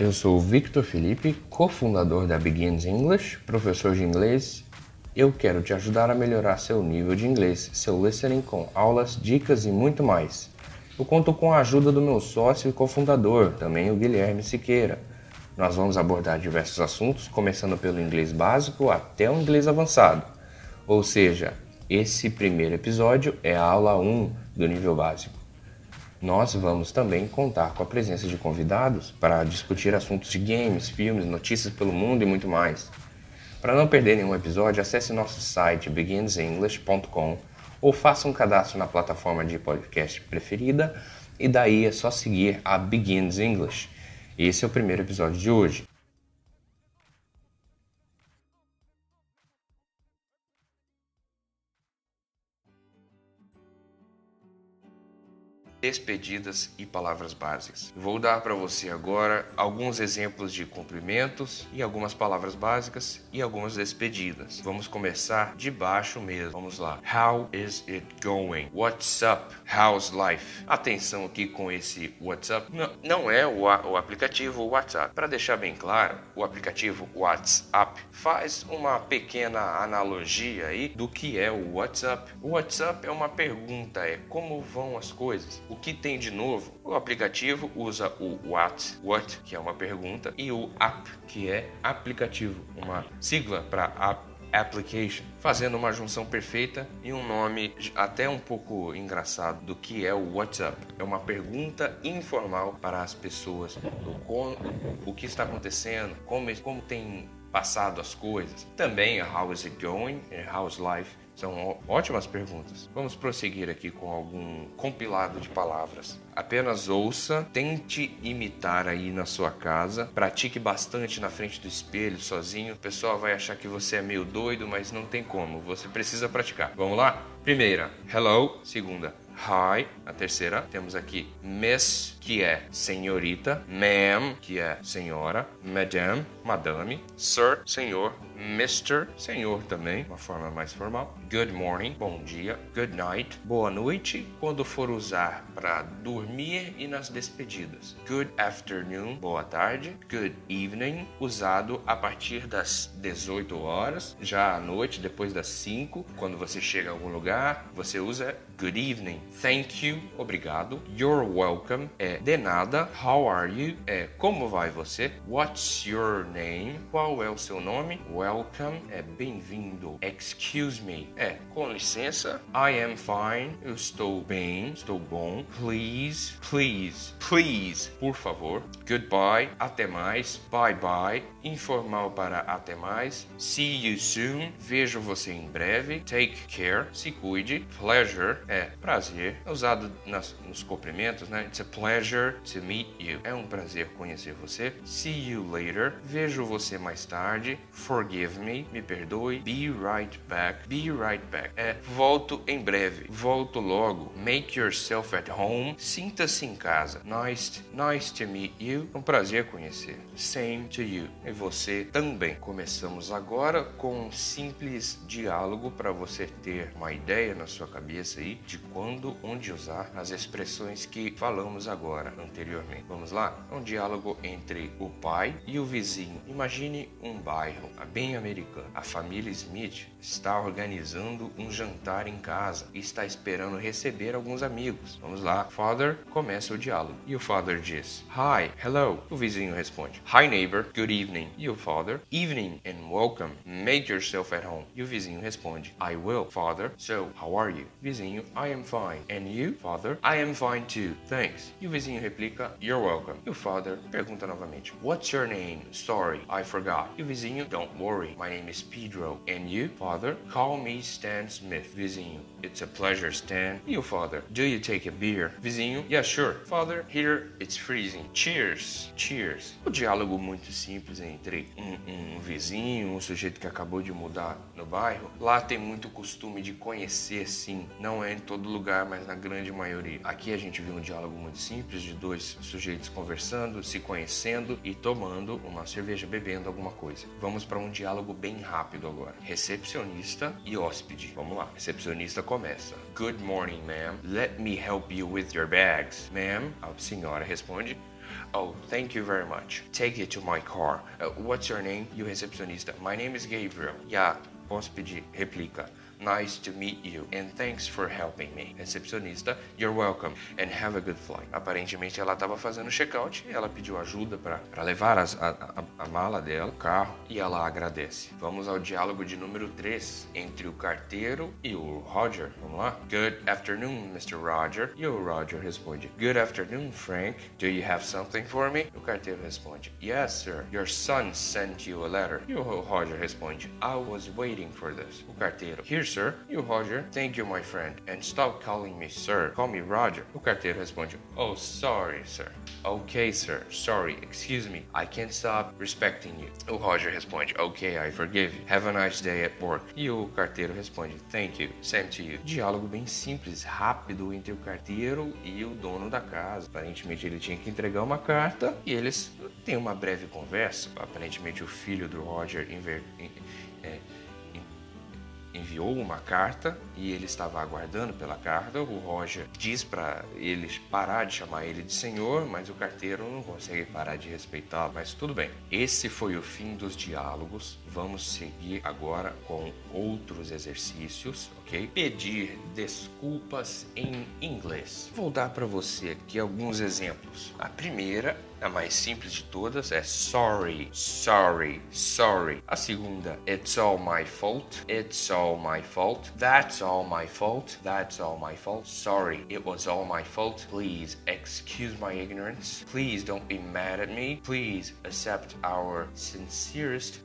Eu sou o Victor Felipe, cofundador da Begins English, professor de inglês. Eu quero te ajudar a melhorar seu nível de inglês, seu listening com aulas, dicas e muito mais. Eu conto com a ajuda do meu sócio e cofundador, também o Guilherme Siqueira. Nós vamos abordar diversos assuntos, começando pelo inglês básico até o inglês avançado. Ou seja, esse primeiro episódio é a aula 1 do nível básico. Nós vamos também contar com a presença de convidados para discutir assuntos de games, filmes, notícias pelo mundo e muito mais. Para não perder nenhum episódio, acesse nosso site beginsenglish.com ou faça um cadastro na plataforma de podcast preferida e daí é só seguir a Begins English. Esse é o primeiro episódio de hoje. Despedidas e palavras básicas. Vou dar para você agora alguns exemplos de cumprimentos e algumas palavras básicas e algumas despedidas. Vamos começar de baixo mesmo. Vamos lá. How is it going? What's up? How's life? Atenção aqui com esse WhatsApp. Não, não é o, o aplicativo WhatsApp. Para deixar bem claro, o aplicativo WhatsApp faz uma pequena analogia aí do que é o WhatsApp. O WhatsApp é uma pergunta, é como vão as coisas? O que tem de novo? O aplicativo usa o what, what, que é uma pergunta, e o app, que é aplicativo, uma sigla para app application, fazendo uma junção perfeita e um nome até um pouco engraçado do que é o WhatsApp. É uma pergunta informal para as pessoas do como, o que está acontecendo, como, como tem passado as coisas. Também how is it going, how's life são ótimas perguntas. Vamos prosseguir aqui com algum compilado de palavras. Apenas ouça, tente imitar aí na sua casa, pratique bastante na frente do espelho, sozinho. O pessoal vai achar que você é meio doido, mas não tem como. Você precisa praticar. Vamos lá? Primeira, hello. Segunda, hi. A terceira, temos aqui miss, que é senhorita, ma'am, que é senhora, madame, madame, sir, senhor, Mr. Senhor também, uma forma mais formal. Good morning, bom dia. Good night, boa noite, quando for usar para dormir e nas despedidas. Good afternoon, boa tarde. Good evening, usado a partir das 18 horas, já à noite, depois das 5, quando você chega a algum lugar, você usa good evening. Thank you, obrigado. You're welcome é de nada. How are you? É como vai você? What's your name? Qual é o seu nome? Welcome é bem-vindo. Excuse me é com licença. I am fine. Eu estou bem, estou bom. Please, please, please, por favor. Goodbye, até mais. Bye bye, informal para até mais. See you soon, vejo você em breve. Take care, se cuide. Pleasure é prazer, é usado nas, nos cumprimentos, né? It's a pleasure to meet you. É um prazer conhecer você. See you later, vejo você mais tarde. Forgive me, me perdoe, be right back, be right back. É, volto em breve, volto logo, make yourself at home, sinta-se em casa. Nice, nice to meet you, um prazer conhecer. Same to you, e você também. Começamos agora com um simples diálogo para você ter uma ideia na sua cabeça aí de quando, onde usar as expressões que falamos agora, anteriormente. Vamos lá? É um diálogo entre o pai e o vizinho. Imagine um bairro bem americana. A família Smith está organizando um jantar em casa e está esperando receber alguns amigos. Vamos lá. Father começa o diálogo. E o father diz: Hi, hello. O vizinho responde: Hi neighbor, good evening. O father: Evening and welcome. Make yourself at home. E o vizinho responde: I will, father. So, how are you? Vizinho: I am fine. And you, father? I am fine too. Thanks. E o vizinho replica: You're welcome. O father pergunta novamente: What's your name? Sorry, I forgot. E o vizinho: Don't worry. My name is Pedro. And you, father? Call me Stan Smith. Vizinho. It's a pleasure, Stan. You, father? Do you take a beer? Vizinho. Yeah, sure. Father, here it's freezing. Cheers. Cheers. O diálogo muito simples entre um, um vizinho, um sujeito que acabou de mudar no bairro. Lá tem muito costume de conhecer, sim. Não é em todo lugar, mas na grande maioria. Aqui a gente viu um diálogo muito simples de dois sujeitos conversando, se conhecendo e tomando uma cerveja, bebendo alguma coisa. Vamos para um diálogo bem rápido agora. Recepcionista e hóspede. Vamos lá. Recepcionista começa. Good morning, ma'am. Let me help you with your bags. Ma'am, a senhora responde. Oh, thank you very much. Take it to my car. Uh, what's your name? E o recepcionista. My name is Gabriel. A hóspede replica. Nice to meet you and thanks for helping me. Recepcionista, you're welcome and have a good flight. Aparentemente ela estava fazendo check-out ela pediu ajuda para levar as, a, a, a, mala dela, o carro, e ela agradece. Vamos ao diálogo de número 3 entre o carteiro e o Roger. Vamos lá? Good afternoon, Mr. Roger. E o Roger responde: Good afternoon, Frank. Do you have something for me? O carteiro responde: Yes, sir. Your son sent you a letter. E o Roger responde: I was waiting for this. O carteiro: Here's sir. You, Roger. Thank you, my friend. And stop calling me sir. Call me Roger. O carteiro responde: Oh, sorry, sir. Okay, sir. Sorry. Excuse me. I can't stop respecting you. O Roger responde: Okay, I forgive you. Have a nice day at work. E o carteiro responde: Thank you. Same to you. Diálogo bem simples, rápido entre o carteiro e o dono da casa. Aparentemente ele tinha que entregar uma carta e eles têm uma breve conversa. Aparentemente o filho do Roger inver... é, enviou uma carta e ele estava aguardando pela carta. O Roger diz para eles parar de chamar ele de senhor, mas o carteiro não consegue parar de respeitá-lo. Mas tudo bem. Esse foi o fim dos diálogos. Vamos seguir agora com outros exercícios, ok? Pedir desculpas em inglês. Vou dar para você aqui alguns exemplos. A primeira a mais simples de todas é sorry, sorry, sorry. A segunda, it's all my fault, it's all my fault, that's all my fault, that's all my fault. Sorry, it was all my fault. Please excuse my ignorance. Please don't be mad at me. Please accept our sincerest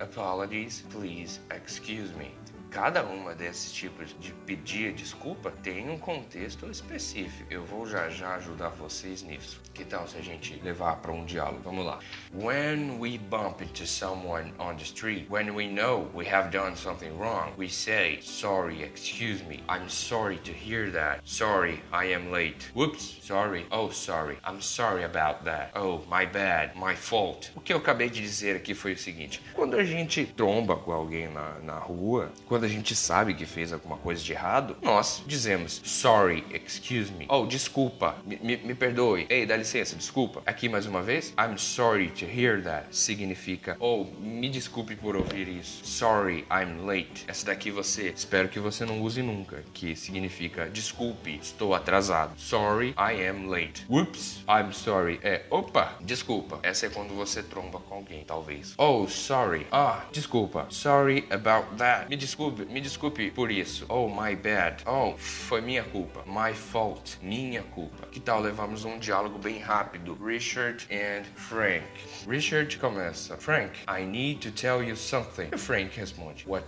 apologies. Please excuse me. Cada uma desses tipos de pedir desculpa tem um contexto específico. Eu vou já já ajudar vocês nisso. Que tal se a gente levar para um diálogo? Vamos lá. When we bump into someone on the street, when we know we have done something wrong, we say, "Sorry, excuse me. I'm sorry to hear that. Sorry, I am late. Whoops, sorry. Oh, sorry. I'm sorry about that. Oh, my bad. My fault." O que eu acabei de dizer aqui foi o seguinte: quando a gente tromba com alguém na, na rua, quando quando a gente sabe que fez alguma coisa de errado, nós dizemos sorry, excuse me. Oh, desculpa, me, me, me perdoe. Ei, dá licença, desculpa. Aqui mais uma vez, I'm sorry to hear that. Significa, oh, me desculpe por ouvir isso. Sorry, I'm late. Essa daqui você, espero que você não use nunca, que significa desculpe, estou atrasado. Sorry, I am late. Whoops, I'm sorry. É, opa, desculpa. Essa é quando você tromba com alguém, talvez. Oh, sorry. Ah, desculpa. Sorry about that. Me desculpe me desculpe por isso. Oh, my bad. Oh, foi minha culpa. My fault. Minha culpa. Que tal levarmos um diálogo bem rápido? Richard and Frank. Richard começa. Frank, I need to tell you something. E Frank responde. What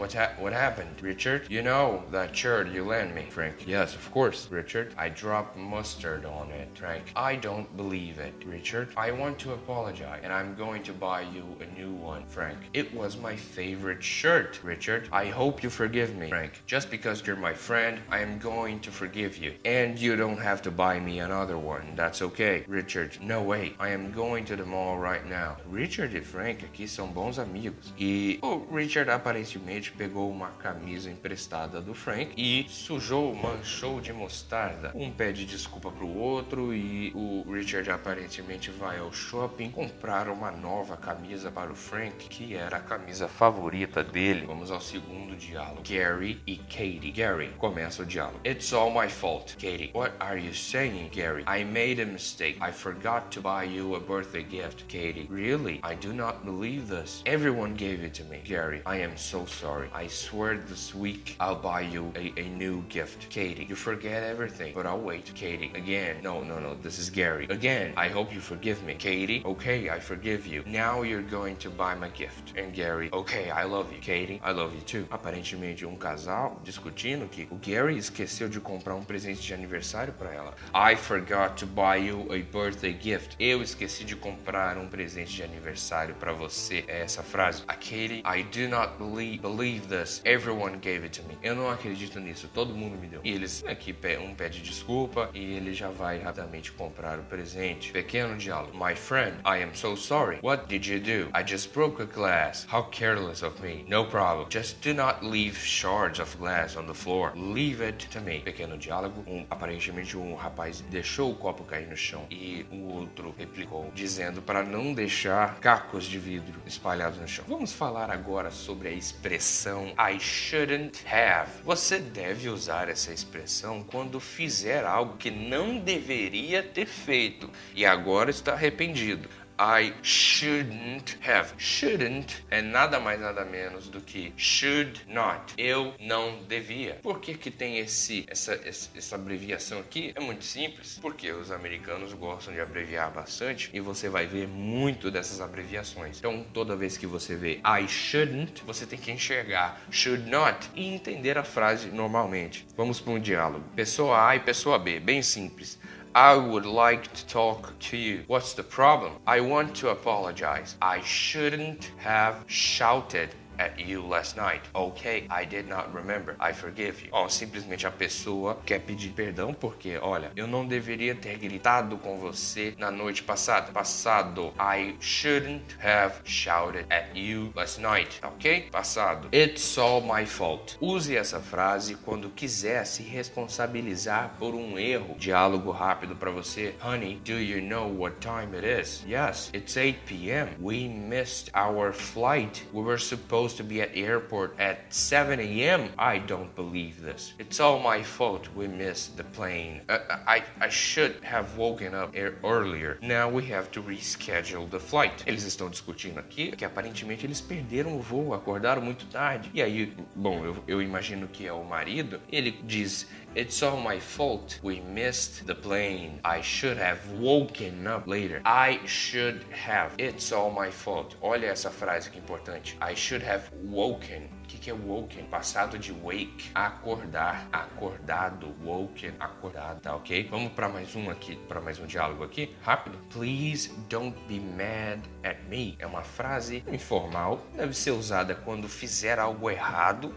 What, ha what happened, Richard? You know that shirt you lent me, Frank. Yes, of course, Richard. I dropped mustard on it, Frank. I don't believe it, Richard. I want to apologize, and I'm going to buy you a new one, Frank. It was my favorite shirt, Richard. I hope you forgive me, Frank. Just because you're my friend, I am going to forgive you. And you don't have to buy me another one. That's okay, Richard. No way. I am going to the mall right now. Richard e Frank aqui são bons amigos. E o oh, Richard aparentemente pegou uma camisa emprestada do Frank e sujou, manchou de mostarda. Um pede desculpa pro outro e o Richard aparentemente vai ao shopping comprar uma nova camisa para o Frank, que era a camisa favorita dele. Vamos ao segundo diálogo. Gary e Katie. Gary, começa o diálogo. It's all my fault. Katie, what are you saying, Gary? I made a mistake. I forgot to buy you a birthday gift. Katie, really? I do not believe this. Everyone gave it to me. Gary, I am so sorry sorry. I swear this week I'll buy you a, a new gift. Katie, you forget everything, but I'll wait. Katie, again. No, no, no, this is Gary. Again, I hope you forgive me. Katie, okay, I forgive you. Now you're going to buy my gift. And Gary, okay, I love you. Katie, I love you too. Aparentemente, um casal discutindo que o Gary esqueceu de comprar um presente de aniversário para ela. I forgot to buy you a birthday gift. Eu esqueci de comprar um presente de aniversário para você. É essa frase. A Katie, I do not believe, believe believe this. Everyone gave it to me. Eu não acredito nisso. Todo mundo me deu. E eles aqui um pede desculpa e ele já vai rapidamente comprar o presente. Pequeno diálogo. My friend, I am so sorry. What did you do? I just broke a glass. How careless of me. No problem. Just do not leave shards of glass on the floor. Leave it to me. Pequeno diálogo. Um, aparentemente um rapaz deixou o copo cair no chão e o outro replicou, dizendo para não deixar cacos de vidro espalhados no chão. Vamos falar agora sobre a expressão I shouldn't have. Você deve usar essa expressão quando fizer algo que não deveria ter feito e agora está arrependido. I shouldn't have. Shouldn't é nada mais nada menos do que should not. Eu não devia. Por que que tem esse essa, essa abreviação aqui? É muito simples, porque os americanos gostam de abreviar bastante e você vai ver muito dessas abreviações. Então, toda vez que você vê I shouldn't, você tem que enxergar should not e entender a frase normalmente. Vamos para um diálogo. Pessoa A e pessoa B, bem simples. I would like to talk to you. What's the problem? I want to apologize. I shouldn't have shouted at you last night. Okay, I did not remember. I forgive you. Ó, simplesmente a pessoa quer pedir perdão porque, olha, eu não deveria ter gritado com você na noite passada. Passado. I shouldn't have shouted at you last night. Ok? Passado. It's all my fault. Use essa frase quando quiser se responsabilizar por um erro. Diálogo rápido para você. Honey, do you know what time it is? Yes, it's 8 p.m. We missed our flight. We were supposed supposed to be at the airport at 7 a.m. I don't believe this. It's all my fault we missed the plane. Uh, I, I should have woken up earlier. Now we have to reschedule the flight. Eles estão discutindo aqui que aparentemente eles perderam o voo, acordaram muito tarde. E aí, bom, eu, eu imagino que é o marido. Ele diz: It's all my fault. We missed the plane. I should have woken up later. I should have. It's all my fault. Olha essa frase que importante. I should have woken. Que, que é woken? Passado de wake. Acordar. Acordado. Woken. Acordado. Tá ok? Vamos para mais um aqui. Para mais um diálogo aqui. Rápido. Please don't be mad at me. É uma frase informal. Deve ser usada quando fizer algo errado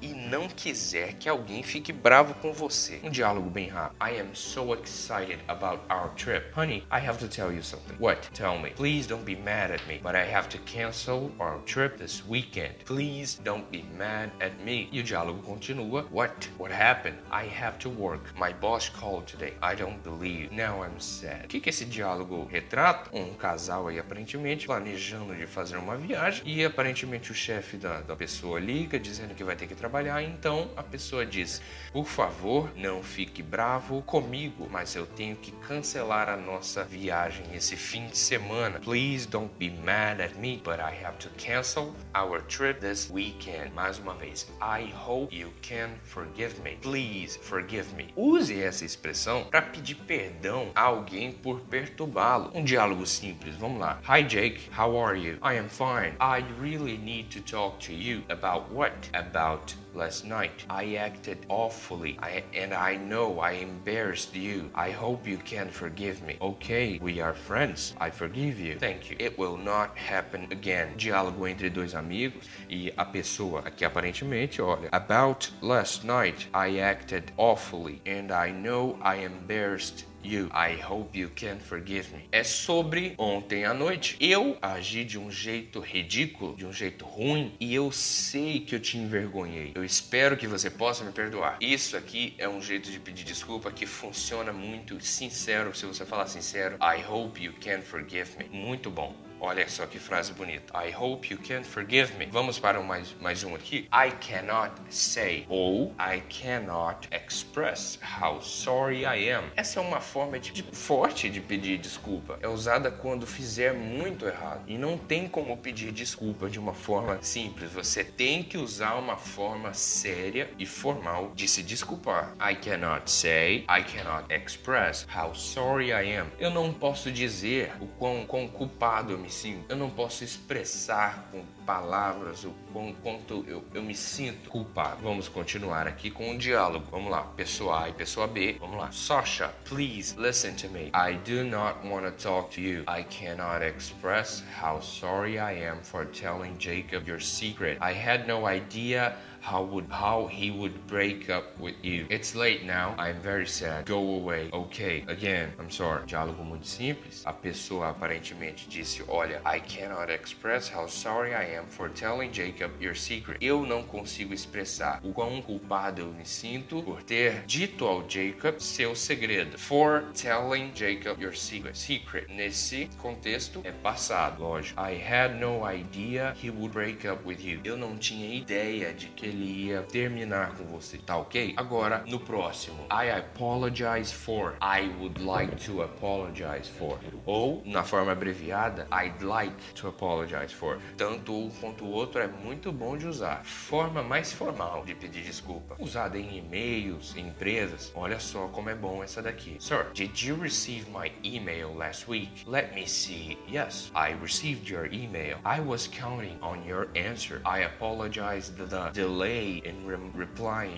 e não quiser que alguém fique bravo com você. Um diálogo bem rápido. I am so excited about our trip. Honey, I have to tell you something. What? Tell me. Please don't be mad at me, but I have to cancel our trip this weekend. Please be mad at me. E o diálogo continua. What? What happened? I have to work. My boss called today. I don't believe. Now I'm sad. O que, que esse diálogo retrata? Um casal aí aparentemente planejando de fazer uma viagem e aparentemente o chefe da, da pessoa liga dizendo que vai ter que trabalhar, então a pessoa diz: Por favor, não fique bravo comigo, mas eu tenho que cancelar a nossa viagem esse fim de semana. Please don't be mad at me, but I have to cancel our trip this weekend. Mais uma vez, I hope you can forgive me. Please forgive me. Use essa expressão para pedir perdão a alguém por perturbá-lo. Um diálogo simples, vamos lá. Hi Jake, how are you? I am fine. I really need to talk to you about what? About last night. I acted awfully I, and I know I embarrassed you. I hope you can forgive me. Okay, we are friends. I forgive you. Thank you. It will not happen again. Diálogo entre dois amigos e a pessoa aqui aparentemente, olha, about last night I acted awfully and I know I embarrassed you. I hope you can forgive me. É sobre ontem à noite. Eu agi de um jeito ridículo, de um jeito ruim, e eu sei que eu te envergonhei. Eu espero que você possa me perdoar. Isso aqui é um jeito de pedir desculpa que funciona muito sincero. Se você falar sincero, I hope you can forgive me. Muito bom. Olha só que frase bonita. I hope you can forgive me. Vamos para mais, mais um aqui. I cannot say ou I cannot express how sorry I am. Essa é uma forma de, de, forte de pedir desculpa. É usada quando fizer muito errado. E não tem como pedir desculpa de uma forma simples. Você tem que usar uma forma séria e formal de se desculpar. I cannot say, I cannot express how sorry I am. Eu não posso dizer o quão, quão culpado me sinto. Eu não posso expressar com palavras o quanto eu, eu me sinto culpado. Vamos continuar aqui com o um diálogo. Vamos lá, pessoa A e pessoa B. Vamos lá. Sasha, please listen to me. I do not want to talk to you. I cannot express how sorry I am for telling Jacob your secret. I had no idea how would how he would break up with you. It's late now. I'm very sad. Go away. Okay. Again, I'm sorry. Diálogo muito simples. A pessoa aparentemente disse: "Olha, I cannot express how sorry I am for telling Jacob your secret." Eu não consigo expressar o quão culpado eu me sinto por ter dito ao Jacob seu segredo. For telling Jacob your secret. Secret nesse contexto é passado, lógico. I had no idea he would break up with you. Eu não tinha ideia de que ele ia terminar com você, tá ok? Agora, no próximo. I apologize for. I would like to apologize for. Ou, na forma abreviada, I'd like to apologize for. Tanto um quanto o outro é muito bom de usar. Forma mais formal de pedir desculpa. Usada em e-mails, em empresas. Olha só como é bom essa daqui. Sir, did you receive my email last week? Let me see. Yes, I received your email. I was counting on your answer. I apologize the delay delay in re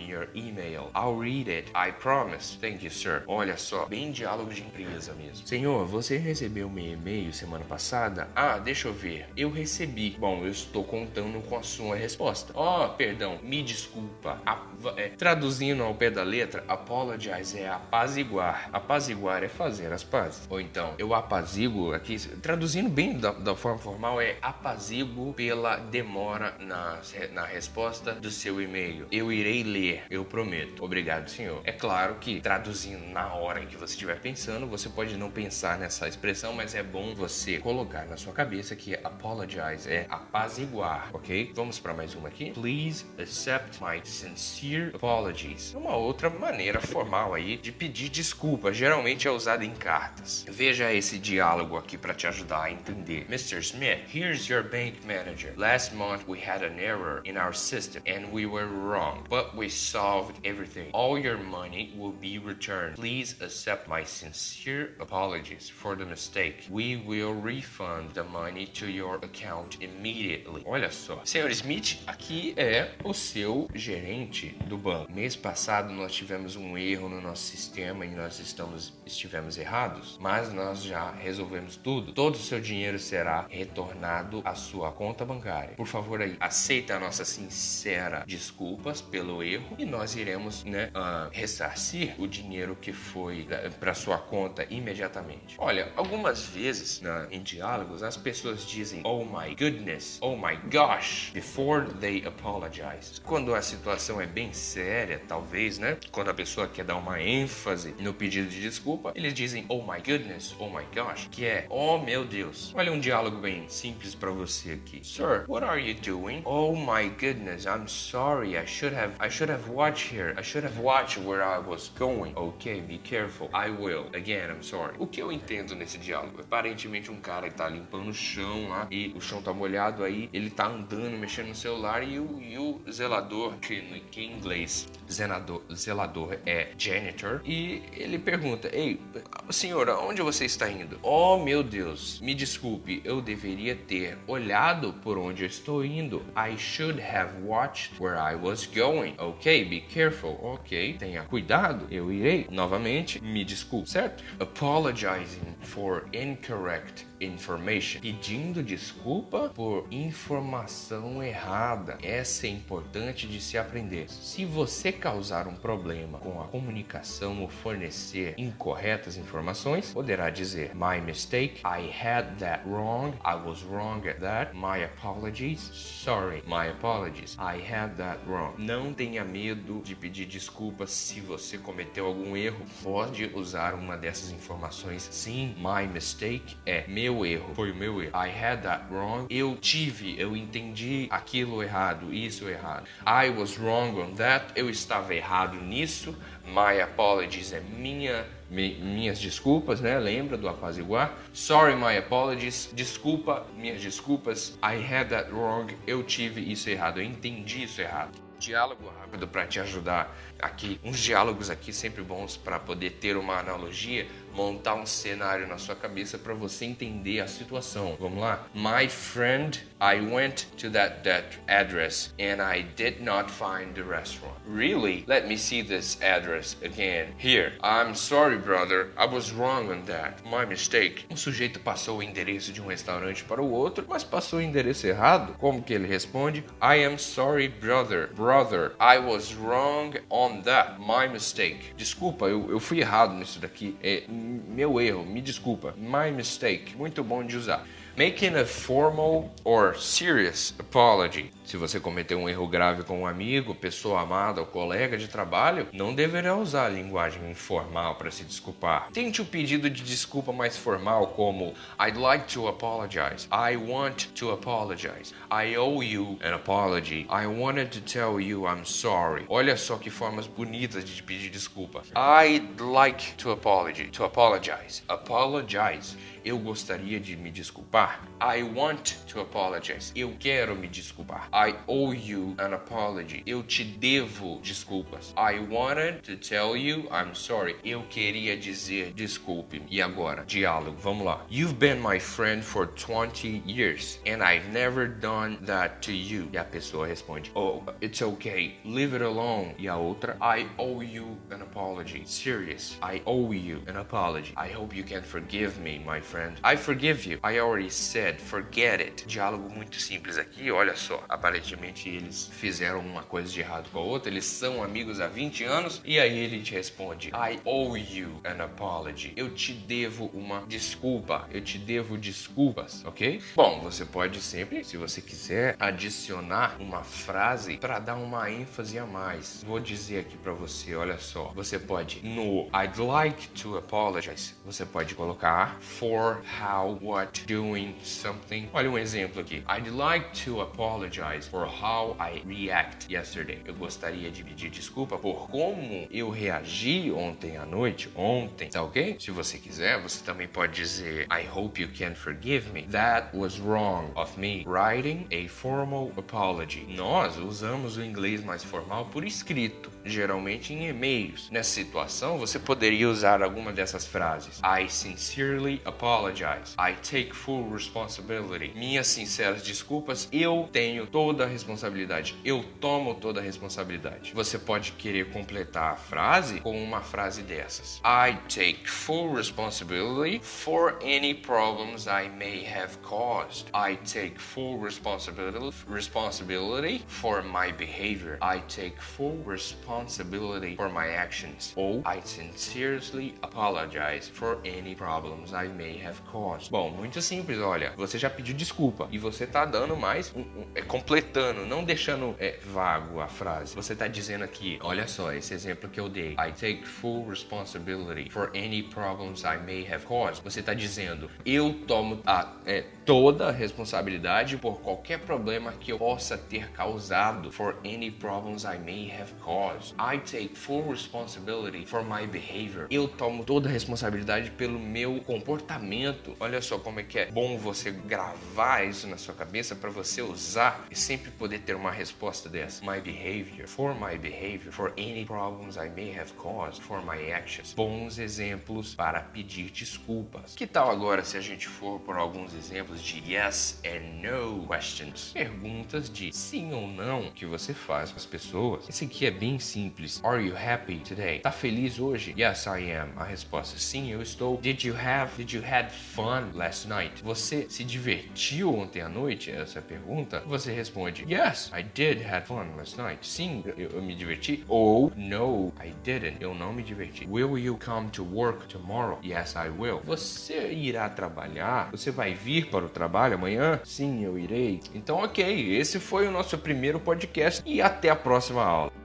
your email. I'll read it. I promise. Thank you, sir. Olha só, bem diálogo de empresa mesmo. Senhor, você recebeu meu e-mail semana passada? Ah, deixa eu ver. Eu recebi. Bom, eu estou contando com a sua resposta. Oh, perdão, me desculpa. A, é, traduzindo ao pé da letra, apologize é apaziguar. Apaziguar é fazer as pazes. Ou então, eu apazigo aqui, traduzindo bem da, da forma formal, é apazigo pela demora na, na resposta do seu e-mail. Eu irei ler, eu prometo. Obrigado, senhor. É claro que traduzindo na hora em que você estiver pensando, você pode não pensar nessa expressão, mas é bom você colocar na sua cabeça que apologize é apaziguar, ok? Vamos para mais uma aqui. Please accept my sincere apologies. É uma outra maneira formal aí de pedir desculpa. Geralmente é usada em cartas. Veja esse diálogo aqui para te ajudar a entender. Mr. Smith, here's your bank manager. Last month we had an error in our system and we were wrong, but we solved everything. All your money will be returned. Please accept my sincere apologies for the mistake. We will refund the money to your account immediately. Olha só. Senhor Smith, aqui é o seu gerente do banco. Mês passado nós tivemos um erro no nosso sistema e nós estamos estivemos errados, mas nós já resolvemos tudo. Todo o seu dinheiro será retornado à sua conta bancária. Por favor aí, aceita a nossa sincera desculpas pelo erro e nós iremos né, uh, ressarcir o dinheiro que foi uh, para sua conta imediatamente. Olha, algumas vezes né, em diálogos as pessoas dizem oh my goodness, oh my gosh, before they apologize. Quando a situação é bem séria, talvez, né? Quando a pessoa quer dar uma ênfase no pedido de desculpa, eles dizem oh my goodness, oh my gosh, que é oh meu Deus. Olha um diálogo bem simples para você aqui. Sir, what are you doing? Oh my goodness, I'm sorry. I should have I should have watched here. I should have watched where I was going. Okay, be careful. I will. Again, I'm sorry. O que eu entendo nesse diálogo? Aparentemente um cara está limpando o chão lá e o chão tá molhado aí, ele tá andando, mexendo no celular e o, e o zelador, que, que em inglês zelador, zelador é janitor, e ele pergunta: Ei, senhora, onde você está indo? Oh meu Deus, me desculpe, eu deveria ter olhado por onde eu estou indo. I should have watched where I was going. Ok, be careful. Ok, tenha cuidado. Eu irei. Novamente, me desculpe, certo? Apologizing for incorrect information. Pedindo desculpa por informação errada. Essa é importante de se aprender. Se você causar um problema com a comunicação ou fornecer incorretas informações, poderá dizer My mistake, I had that wrong, I was wrong at that, my apologies, sorry, my apologies, I had that wrong. Não tenha medo de pedir desculpas se você cometeu algum erro. Pode usar uma dessas informações. Sim, my mistake é meu erro, foi o meu erro. I had that wrong. Eu tive, eu entendi aquilo errado, isso errado. I was wrong on that. Eu estava errado nisso. My apologies é minha minhas desculpas, né? Lembra do apaziguar? Sorry, my apologies. Desculpa, minhas desculpas. I had that wrong. Eu tive isso errado. Eu entendi isso errado. Diálogo rápido para te ajudar aqui uns diálogos aqui sempre bons para poder ter uma analogia montar um cenário na sua cabeça para você entender a situação. Vamos lá? My friend, I went to that, that address and I did not find the restaurant. Really? Let me see this address again. Here. I'm sorry, brother. I was wrong on that. My mistake. O sujeito passou o endereço de um restaurante para o outro, mas passou o endereço errado. Como que ele responde? I am sorry, brother. Brother, I was wrong on that. My mistake. Desculpa, eu, eu fui errado nisso daqui. É, meu erro, me desculpa. My mistake. Muito bom de usar. Making a formal or serious apology. Se você cometeu um erro grave com um amigo, pessoa amada ou colega de trabalho, não deverá usar a linguagem informal para se desculpar. Tente o pedido de desculpa mais formal, como I'd like to apologize. I want to apologize. I owe you an apology. I wanted to tell you I'm sorry. Olha só que formas bonitas de pedir desculpa. I'd like to apologize. To apologize. Apologize. Eu gostaria de me desculpar. I want to apologize. Eu quero me desculpar. I owe you an apology. Eu te devo desculpas. I wanted to tell you I'm sorry. Eu queria dizer desculpe. E agora, diálogo. Vamos lá. You've been my friend for 20 years and I've never done that to you. E a pessoa responde: Oh, it's okay. Leave it alone. E a outra: I owe you an apology. Serious. I owe you an apology. I hope you can forgive me, my friend. I forgive you. I already said, forget it. Diálogo muito simples aqui, olha só. Aparentemente eles fizeram uma coisa de errado com a outra, eles são amigos há 20 anos e aí ele te responde: I owe you an apology. Eu te devo uma desculpa. Eu te devo desculpas, ok? Bom, você pode sempre, se você quiser, adicionar uma frase para dar uma ênfase a mais. Vou dizer aqui para você, olha só. Você pode no I'd like to apologize. Você pode colocar for how, what, doing something. Olha um exemplo aqui. I'd like to apologize for how I react yesterday. Eu gostaria de pedir desculpa por como eu reagi ontem à noite. Ontem, tá ok? Se você quiser, você também pode dizer I hope you can forgive me. That was wrong of me. Writing a formal apology. Nós usamos o inglês mais formal por escrito, geralmente em e-mails. Nessa situação, você poderia usar alguma dessas frases. I sincerely apologize. I take full responsibility. Minhas sinceras desculpas, eu tenho toda a responsabilidade. Eu tomo toda a responsabilidade. Você pode querer completar a frase com uma frase dessas. I take full responsibility for any problems I may have caused. I take full responsibility responsibility for my behavior. I take full responsibility for my actions. Ou I sincerely apologize for any problems I may have caused. Bom, muito simples, olha. Você já pediu desculpa e você tá dando mais, um, um, é, completando, não deixando é, vago a frase. Você tá dizendo aqui, olha só, esse exemplo que eu dei. I take full responsibility for any problems I may have caused. Você tá dizendo, eu tomo a, é, toda a responsabilidade por qualquer problema que eu possa ter causado. For any problems I may have caused. I take full responsibility for my behavior. Eu tomo toda a responsabilidade pelo meu comportamento. Olha só como é que é bom você gravar isso na sua cabeça para você usar sempre poder ter uma resposta dessa. My behavior, for my behavior, for any problems I may have caused, for my actions. Bons exemplos para pedir desculpas. Que tal agora se a gente for por alguns exemplos de yes and no questions? Perguntas de sim ou não que você faz com as pessoas. Esse aqui é bem simples. Are you happy today? Tá feliz hoje? Yes, I am. A resposta sim, eu estou. Did you have Did you had fun last night? Você se divertiu ontem à noite? Essa é a pergunta. Você responde Yes, I did have fun last night. Sim, eu, eu me diverti. Ou No, I didn't. Eu não me diverti. Will you come to work tomorrow? Yes, I will. Você irá trabalhar? Você vai vir para o trabalho amanhã? Sim, eu irei. Então, ok. Esse foi o nosso primeiro podcast e até a próxima aula.